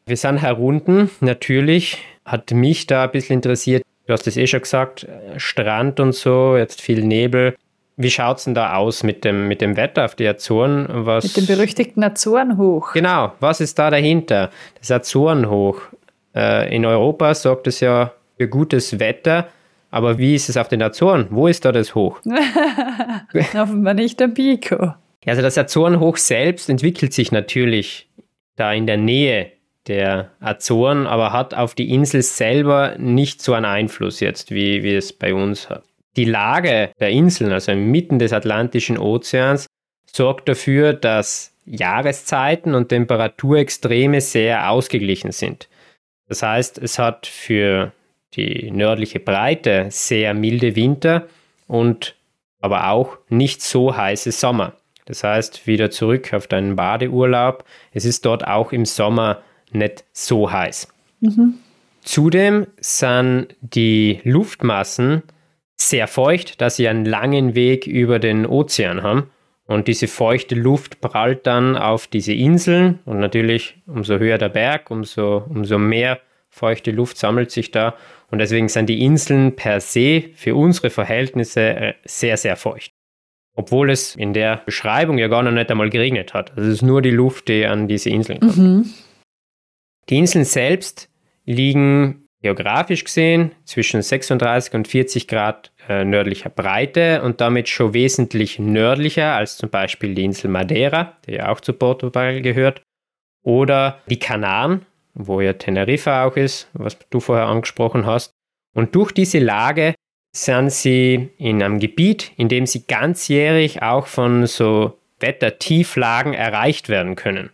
Wir sind herunten, natürlich hat mich da ein bisschen interessiert, du hast es eh schon gesagt, Strand und so, jetzt viel Nebel. Wie schaut es denn da aus mit dem, mit dem Wetter auf die Azoren? Was, mit dem berüchtigten Azorenhoch. Genau, was ist da dahinter? Das Azorenhoch. Äh, in Europa sorgt es ja für gutes Wetter, aber wie ist es auf den Azoren? Wo ist da das Hoch? [LAUGHS] Offenbar nicht der Pico. Also das Azorenhoch selbst entwickelt sich natürlich da in der Nähe der Azoren, aber hat auf die Insel selber nicht so einen Einfluss jetzt, wie, wie es bei uns hat. Die Lage der Inseln, also inmitten des Atlantischen Ozeans, sorgt dafür, dass Jahreszeiten und Temperaturextreme sehr ausgeglichen sind. Das heißt, es hat für die nördliche Breite sehr milde Winter und aber auch nicht so heiße Sommer. Das heißt, wieder zurück auf deinen Badeurlaub. Es ist dort auch im Sommer nicht so heiß. Mhm. Zudem sind die Luftmassen sehr feucht, dass sie einen langen Weg über den Ozean haben. Und diese feuchte Luft prallt dann auf diese Inseln. Und natürlich, umso höher der Berg, umso, umso mehr feuchte Luft sammelt sich da. Und deswegen sind die Inseln per se für unsere Verhältnisse äh, sehr, sehr feucht. Obwohl es in der Beschreibung ja gar noch nicht einmal geregnet hat. Also es ist nur die Luft, die an diese Inseln kommt. Mhm. Die Inseln selbst liegen geografisch gesehen zwischen 36 und 40 Grad äh, nördlicher Breite und damit schon wesentlich nördlicher als zum Beispiel die Insel Madeira, die ja auch zu Portugal gehört, oder die Kanaren, wo ja Teneriffa auch ist, was du vorher angesprochen hast. Und durch diese Lage sind sie in einem Gebiet, in dem sie ganzjährig auch von so Wettertieflagen erreicht werden können.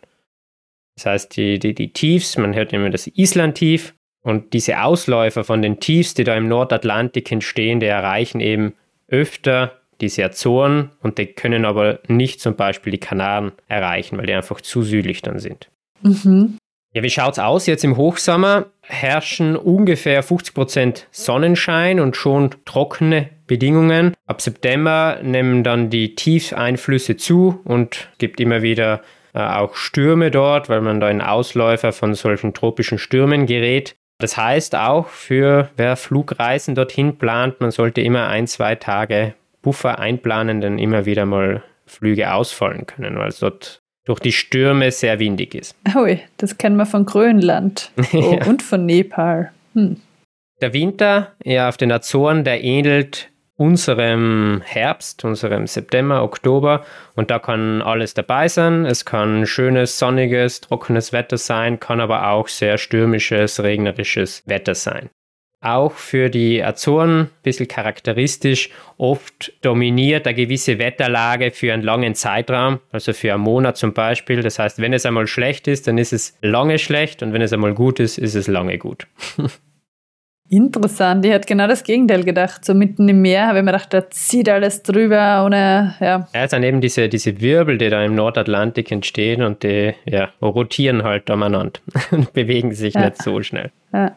Das heißt, die, die, die Tiefs, man hört immer das Island-Tief und diese Ausläufer von den Tiefs, die da im Nordatlantik entstehen, die erreichen eben öfter diese Azoren und die können aber nicht zum Beispiel die Kanaren erreichen, weil die einfach zu südlich dann sind. Mhm. Ja, wie schaut es aus? Jetzt im Hochsommer herrschen ungefähr 50% Sonnenschein und schon trockene Bedingungen. Ab September nehmen dann die Tiefeinflüsse zu und gibt immer wieder äh, auch Stürme dort, weil man da in Ausläufer von solchen tropischen Stürmen gerät. Das heißt auch für wer Flugreisen dorthin plant, man sollte immer ein, zwei Tage Buffer einplanen, denn immer wieder mal Flüge ausfallen können, weil es dort durch die Stürme sehr windig ist. Ui, das kennen wir von Grönland [LAUGHS] oh, ja. und von Nepal. Hm. Der Winter ja, auf den Azoren, der ähnelt unserem Herbst, unserem September, Oktober. Und da kann alles dabei sein. Es kann schönes, sonniges, trockenes Wetter sein, kann aber auch sehr stürmisches, regnerisches Wetter sein. Auch für die Azoren ein bisschen charakteristisch. Oft dominiert eine gewisse Wetterlage für einen langen Zeitraum, also für einen Monat zum Beispiel. Das heißt, wenn es einmal schlecht ist, dann ist es lange schlecht und wenn es einmal gut ist, ist es lange gut. [LAUGHS] Interessant, ich hätte genau das Gegenteil gedacht. So mitten im Meer habe ich mir gedacht, da zieht alles drüber ohne, ja. Ja, es sind eben diese, diese Wirbel, die da im Nordatlantik entstehen und die ja, rotieren halt umeinander [LAUGHS] und bewegen sich ja. nicht so schnell. Ja.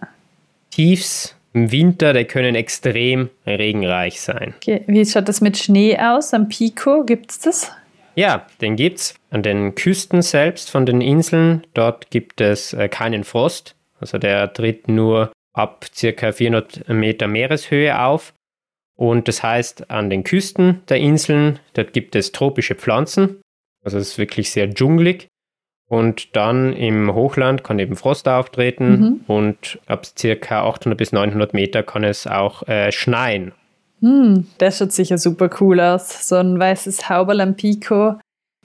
Tiefs im Winter, die können extrem regenreich sein. Okay. Wie schaut das mit Schnee aus? Am Pico gibt es das? Ja, den gibt es an den Küsten selbst von den Inseln. Dort gibt es äh, keinen Frost. Also der tritt nur ab circa 400 Meter Meereshöhe auf. Und das heißt, an den Küsten der Inseln, dort gibt es tropische Pflanzen. Also es ist wirklich sehr dschungelig. Und dann im Hochland kann eben Frost auftreten mhm. und ab circa 800 bis 900 Meter kann es auch äh, schneien. Hm, das schaut sicher super cool aus. So ein weißes Hauberl am Pico.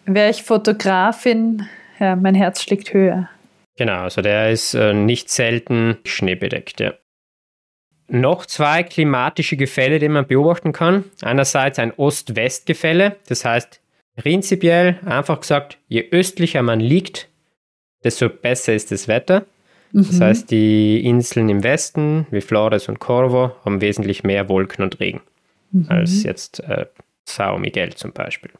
Wäre ich Fotografin, ja, mein Herz schlägt höher. Genau, also der ist äh, nicht selten schneebedeckt, ja. noch zwei klimatische Gefälle, die man beobachten kann. Einerseits ein Ost-West-Gefälle, das heißt prinzipiell einfach gesagt, je östlicher man liegt, desto besser ist das Wetter. Mhm. Das heißt, die Inseln im Westen, wie Flores und Corvo, haben wesentlich mehr Wolken und Regen mhm. als jetzt äh, Sao Miguel zum Beispiel.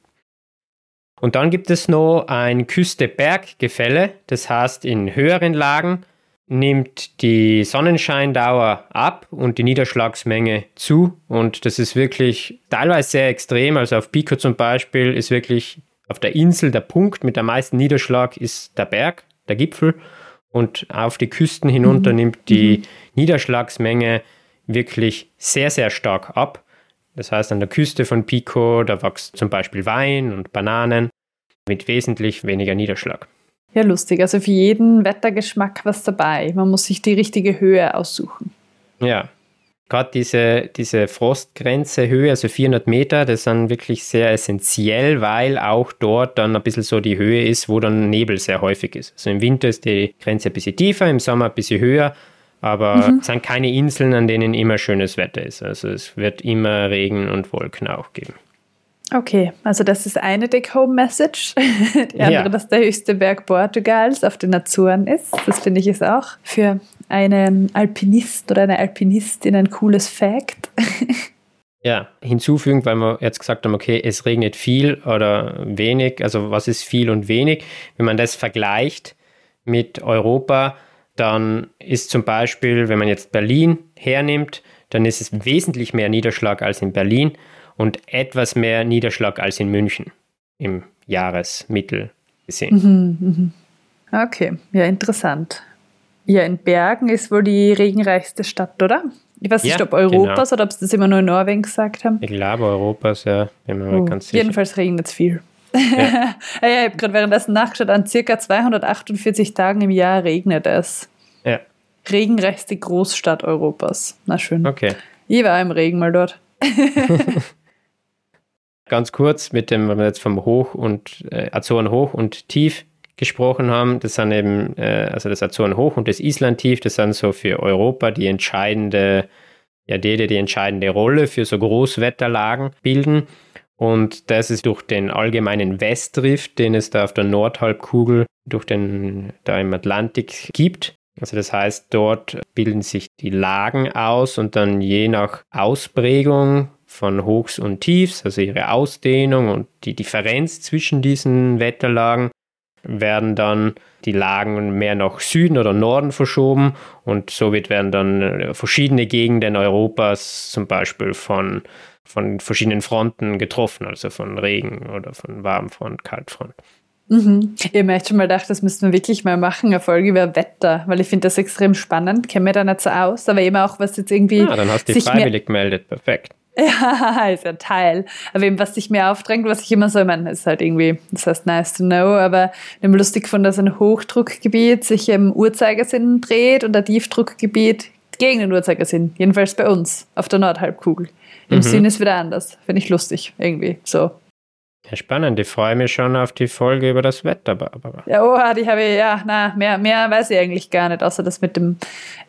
Und dann gibt es noch ein Küste-Berg-Gefälle, das heißt, in höheren Lagen nimmt die Sonnenscheindauer ab und die Niederschlagsmenge zu. Und das ist wirklich teilweise sehr extrem. Also auf Pico zum Beispiel ist wirklich auf der Insel der Punkt mit dem meisten Niederschlag ist der Berg, der Gipfel. Und auf die Küsten hinunter mhm. nimmt die mhm. Niederschlagsmenge wirklich sehr, sehr stark ab. Das heißt, an der Küste von Pico, da wächst zum Beispiel Wein und Bananen mit wesentlich weniger Niederschlag. Ja, lustig. Also für jeden Wettergeschmack was dabei. Man muss sich die richtige Höhe aussuchen. Ja. Gerade diese, diese Frostgrenze Höhe, also 400 Meter, das ist dann wirklich sehr essentiell, weil auch dort dann ein bisschen so die Höhe ist, wo dann Nebel sehr häufig ist. Also im Winter ist die Grenze ein bisschen tiefer, im Sommer ein bisschen höher, aber mhm. es sind keine Inseln, an denen immer schönes Wetter ist. Also es wird immer Regen und Wolken auch geben. Okay, also das ist eine Take-Home-Message. [LAUGHS] Die andere, ja. dass der höchste Berg Portugals auf den Azoren ist. Das finde ich ist auch für einen Alpinist oder eine Alpinistin ein cooles Fact. Ja, hinzufügen, weil wir jetzt gesagt haben, okay, es regnet viel oder wenig, also was ist viel und wenig? Wenn man das vergleicht mit Europa, dann ist zum Beispiel, wenn man jetzt Berlin hernimmt, dann ist es wesentlich mehr Niederschlag als in Berlin und etwas mehr Niederschlag als in München im Jahresmittel gesehen. Mhm, mhm. Okay, ja, interessant. Ja, in Bergen ist wohl die regenreichste Stadt, oder? Ich weiß nicht, ja, ob Europas genau. oder ob sie das immer nur in Norwegen gesagt haben. Ich glaube Europas, ja, bin mir oh, ganz sicher. Jedenfalls regnet es viel. [LAUGHS] Ja. ja, ich habe gerade währenddessen nachgeschaut, an circa 248 Tagen im Jahr regnet es. Ja. Regenreichste Großstadt Europas. Na schön. Okay. Ich war im Regen mal dort. [LAUGHS] Ganz kurz mit dem, wenn wir jetzt vom Hoch und äh, Azoren hoch und tief gesprochen haben, das sind eben, äh, also das Azoren hoch und das Island tief, das sind so für Europa die entscheidende, ja, die, die entscheidende Rolle für so Großwetterlagen bilden. Und das ist durch den allgemeinen Westrift, den es da auf der Nordhalbkugel durch den da im Atlantik gibt. Also das heißt, dort bilden sich die Lagen aus und dann je nach Ausprägung von Hochs und Tiefs, also ihre Ausdehnung und die Differenz zwischen diesen Wetterlagen, werden dann die Lagen mehr nach Süden oder Norden verschoben und somit werden dann verschiedene Gegenden Europas zum Beispiel von, von verschiedenen Fronten getroffen, also von Regen oder von Warmfront, Kaltfront. Mhm. Ich habe mir echt schon mal gedacht, das müssten wir wirklich mal machen, eine Folge über Wetter, weil ich finde das extrem spannend, kenne mir da nicht so aus, aber eben auch, was jetzt irgendwie. Ja, dann hast du dich freiwillig gemeldet, perfekt. [LAUGHS] Ja, ist ja Teil. Aber eben, was sich mir aufdrängt, was ich immer so, ich meine, ist halt irgendwie, das heißt nice to know, aber ich habe lustig gefunden, dass ein Hochdruckgebiet sich im Uhrzeigersinn dreht und ein Tiefdruckgebiet gegen den Uhrzeigersinn. Jedenfalls bei uns, auf der Nordhalbkugel. Im mhm. Sinn ist wieder anders. Finde ich lustig, irgendwie, so. Ja, spannend. Ich freue mich schon auf die Folge über das Wetter, Barbara. Ja, oh, die habe ich, ja, na, mehr, mehr weiß ich eigentlich gar nicht, außer das mit dem,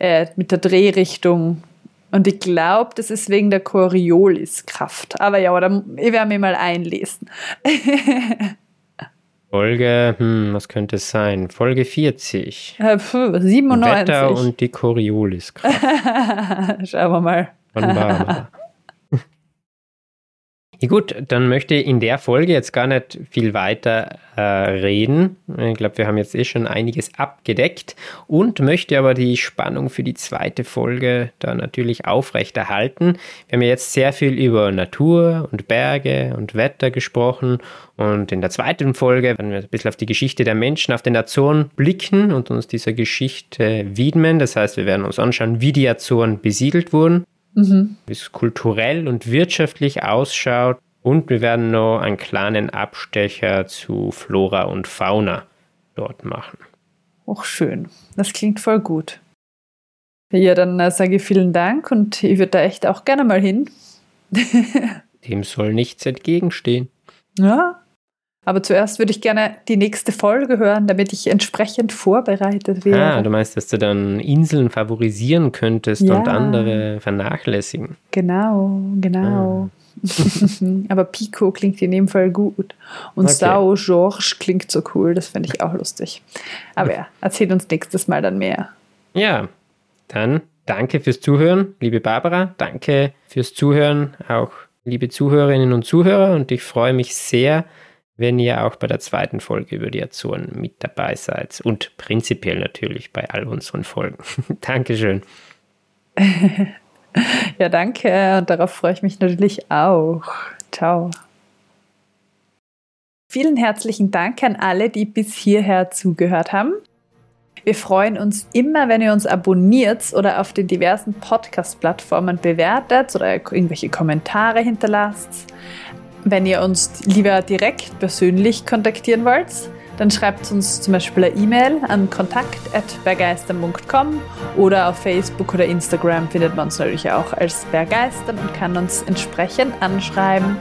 äh, mit der Drehrichtung und ich glaube, das ist wegen der Corioliskraft. Aber ja, oder ich werde mich mal einlesen. [LAUGHS] Folge, hm, was könnte es sein? Folge 40. Äh, pf, 97. Wetter und die Corioliskraft. [LAUGHS] Schauen wir mal. Von Barbara. Ja, gut, dann möchte ich in der Folge jetzt gar nicht viel weiter äh, reden. Ich glaube, wir haben jetzt eh schon einiges abgedeckt und möchte aber die Spannung für die zweite Folge da natürlich aufrechterhalten. Wir haben ja jetzt sehr viel über Natur und Berge und Wetter gesprochen und in der zweiten Folge werden wir ein bisschen auf die Geschichte der Menschen auf den Azoren blicken und uns dieser Geschichte widmen. Das heißt, wir werden uns anschauen, wie die Azoren besiedelt wurden mhm. wie es kulturell und wirtschaftlich ausschaut. Und wir werden noch einen kleinen Abstecher zu Flora und Fauna dort machen. Auch schön. Das klingt voll gut. Ja, dann äh, sage ich vielen Dank und ich würde da echt auch gerne mal hin. [LAUGHS] Dem soll nichts entgegenstehen. Ja, Aber zuerst würde ich gerne die nächste Folge hören, damit ich entsprechend vorbereitet wäre. Ah, du meinst, dass du dann Inseln favorisieren könntest ja. und andere vernachlässigen. Genau, genau. Ah. [LAUGHS] Aber Pico klingt in dem Fall gut. Und okay. Sao Georges klingt so cool, das finde ich auch lustig. Aber ja, erzähl uns nächstes Mal dann mehr. Ja, dann danke fürs Zuhören, liebe Barbara. Danke fürs Zuhören, auch liebe Zuhörerinnen und Zuhörer. Und ich freue mich sehr, wenn ihr auch bei der zweiten Folge über die Azoren mit dabei seid. Und prinzipiell natürlich bei all unseren Folgen. [LAUGHS] Dankeschön. [LAUGHS] ja, danke. Und darauf freue ich mich natürlich auch. Ciao. Vielen herzlichen Dank an alle, die bis hierher zugehört haben. Wir freuen uns immer, wenn ihr uns abonniert oder auf den diversen Podcast-Plattformen bewertet oder irgendwelche Kommentare hinterlasst. Wenn ihr uns lieber direkt persönlich kontaktieren wollt, dann schreibt uns zum Beispiel eine E-Mail an kontakt.bergeistern.com oder auf Facebook oder Instagram findet man uns natürlich auch als Bergeistern und kann uns entsprechend anschreiben.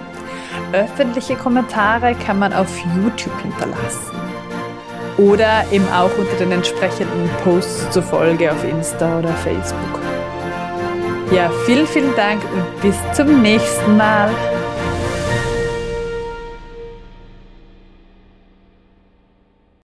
Öffentliche Kommentare kann man auf YouTube hinterlassen oder eben auch unter den entsprechenden Posts zur Folge auf Insta oder Facebook. Ja, vielen, vielen Dank und bis zum nächsten Mal.